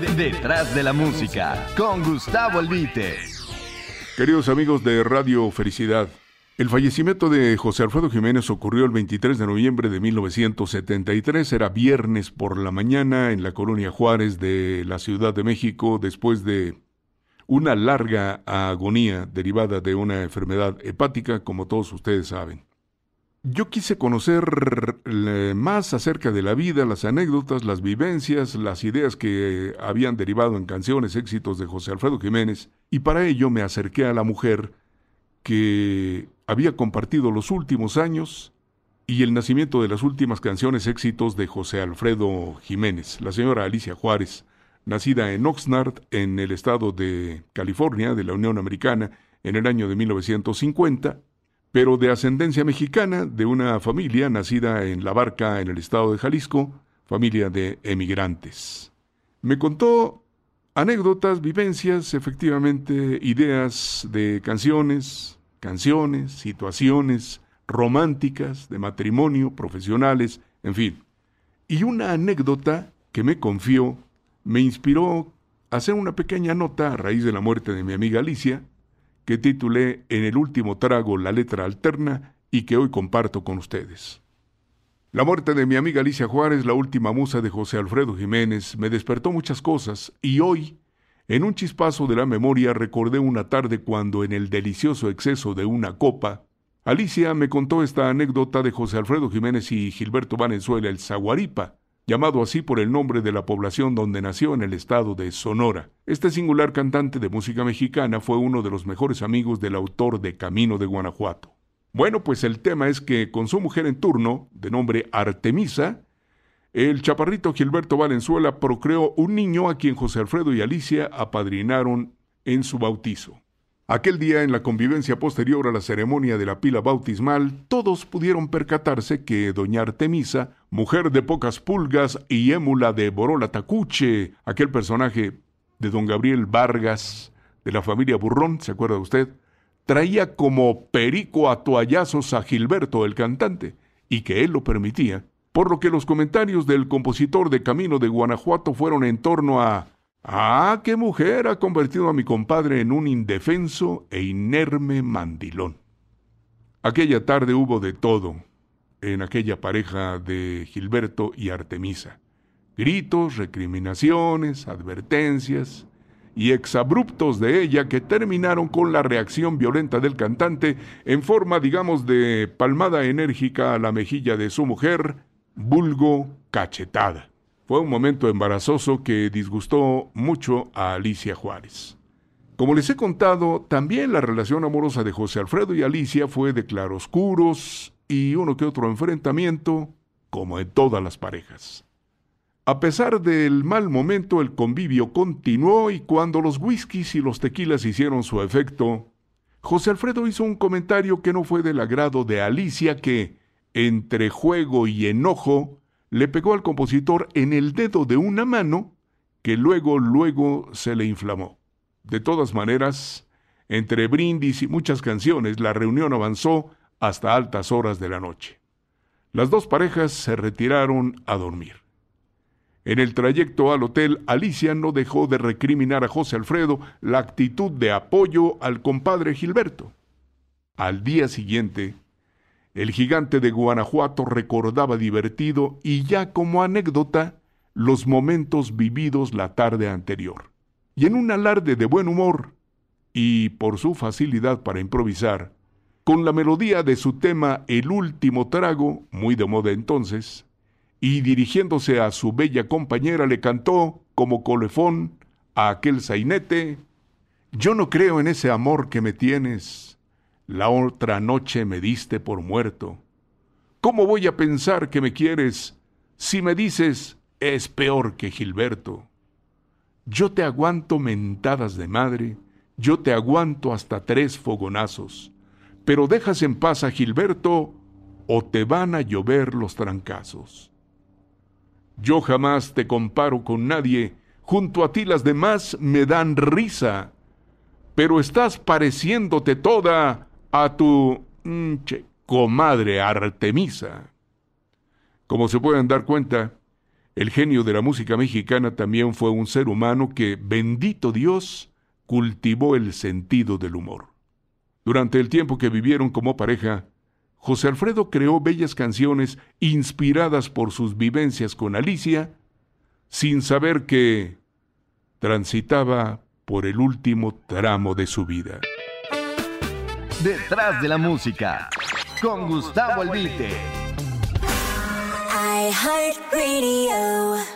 Detrás de la música, con Gustavo Albite. Queridos amigos de Radio Felicidad, el fallecimiento de José Alfredo Jiménez ocurrió el 23 de noviembre de 1973. Era viernes por la mañana en la colonia Juárez de la Ciudad de México, después de una larga agonía derivada de una enfermedad hepática, como todos ustedes saben. Yo quise conocer más acerca de la vida, las anécdotas, las vivencias, las ideas que habían derivado en canciones, éxitos de José Alfredo Jiménez, y para ello me acerqué a la mujer que había compartido los últimos años y el nacimiento de las últimas canciones éxitos de José Alfredo Jiménez, la señora Alicia Juárez, nacida en Oxnard, en el estado de California, de la Unión Americana, en el año de 1950, pero de ascendencia mexicana, de una familia nacida en La Barca, en el estado de Jalisco, familia de emigrantes. Me contó anécdotas, vivencias, efectivamente, ideas de canciones, canciones, situaciones románticas, de matrimonio, profesionales, en fin. Y una anécdota que me confió me inspiró a hacer una pequeña nota a raíz de la muerte de mi amiga Alicia, que titulé En el último trago la letra alterna y que hoy comparto con ustedes. La muerte de mi amiga Alicia Juárez, la última musa de José Alfredo Jiménez, me despertó muchas cosas y hoy, en un chispazo de la memoria, recordé una tarde cuando en el delicioso exceso de una copa, Alicia me contó esta anécdota de José Alfredo Jiménez y Gilberto Valenzuela el Zaguaripa, llamado así por el nombre de la población donde nació en el estado de Sonora. Este singular cantante de música mexicana fue uno de los mejores amigos del autor de Camino de Guanajuato. Bueno, pues el tema es que con su mujer en turno, de nombre Artemisa, el chaparrito Gilberto Valenzuela procreó un niño a quien José Alfredo y Alicia apadrinaron en su bautizo. Aquel día, en la convivencia posterior a la ceremonia de la pila bautismal, todos pudieron percatarse que doña Artemisa, mujer de pocas pulgas y émula de Borola Tacuche, aquel personaje de don Gabriel Vargas, de la familia Burrón, ¿se acuerda usted? Traía como perico a toallazos a Gilberto el cantante, y que él lo permitía, por lo que los comentarios del compositor de Camino de Guanajuato fueron en torno a Ah, qué mujer ha convertido a mi compadre en un indefenso e inerme mandilón. Aquella tarde hubo de todo en aquella pareja de Gilberto y Artemisa. Gritos, recriminaciones, advertencias y exabruptos de ella que terminaron con la reacción violenta del cantante en forma, digamos, de palmada enérgica a la mejilla de su mujer, vulgo cachetada. Fue un momento embarazoso que disgustó mucho a Alicia Juárez. Como les he contado, también la relación amorosa de José Alfredo y Alicia fue de claroscuros y uno que otro enfrentamiento, como en todas las parejas. A pesar del mal momento, el convivio continuó y cuando los whiskies y los tequilas hicieron su efecto, José Alfredo hizo un comentario que no fue del agrado de Alicia que, entre juego y enojo, le pegó al compositor en el dedo de una mano que luego, luego se le inflamó. De todas maneras, entre brindis y muchas canciones, la reunión avanzó hasta altas horas de la noche. Las dos parejas se retiraron a dormir. En el trayecto al hotel, Alicia no dejó de recriminar a José Alfredo la actitud de apoyo al compadre Gilberto. Al día siguiente, el gigante de Guanajuato recordaba divertido y ya como anécdota los momentos vividos la tarde anterior. Y en un alarde de buen humor, y por su facilidad para improvisar, con la melodía de su tema El último trago, muy de moda entonces, y dirigiéndose a su bella compañera le cantó, como colefón, a aquel sainete, Yo no creo en ese amor que me tienes, la otra noche me diste por muerto. ¿Cómo voy a pensar que me quieres si me dices es peor que Gilberto? Yo te aguanto mentadas de madre, yo te aguanto hasta tres fogonazos, pero dejas en paz a Gilberto o te van a llover los trancazos. Yo jamás te comparo con nadie, junto a ti las demás me dan risa, pero estás pareciéndote toda a tu comadre Artemisa. Como se pueden dar cuenta, El genio de la música mexicana también fue un ser humano que, bendito Dios, cultivó el sentido del humor. Durante el tiempo que vivieron como pareja, José Alfredo creó bellas canciones inspiradas por sus vivencias con Alicia, sin saber que transitaba por el último tramo de su vida. Detrás de la música, con Gustavo Albite. I heart radio.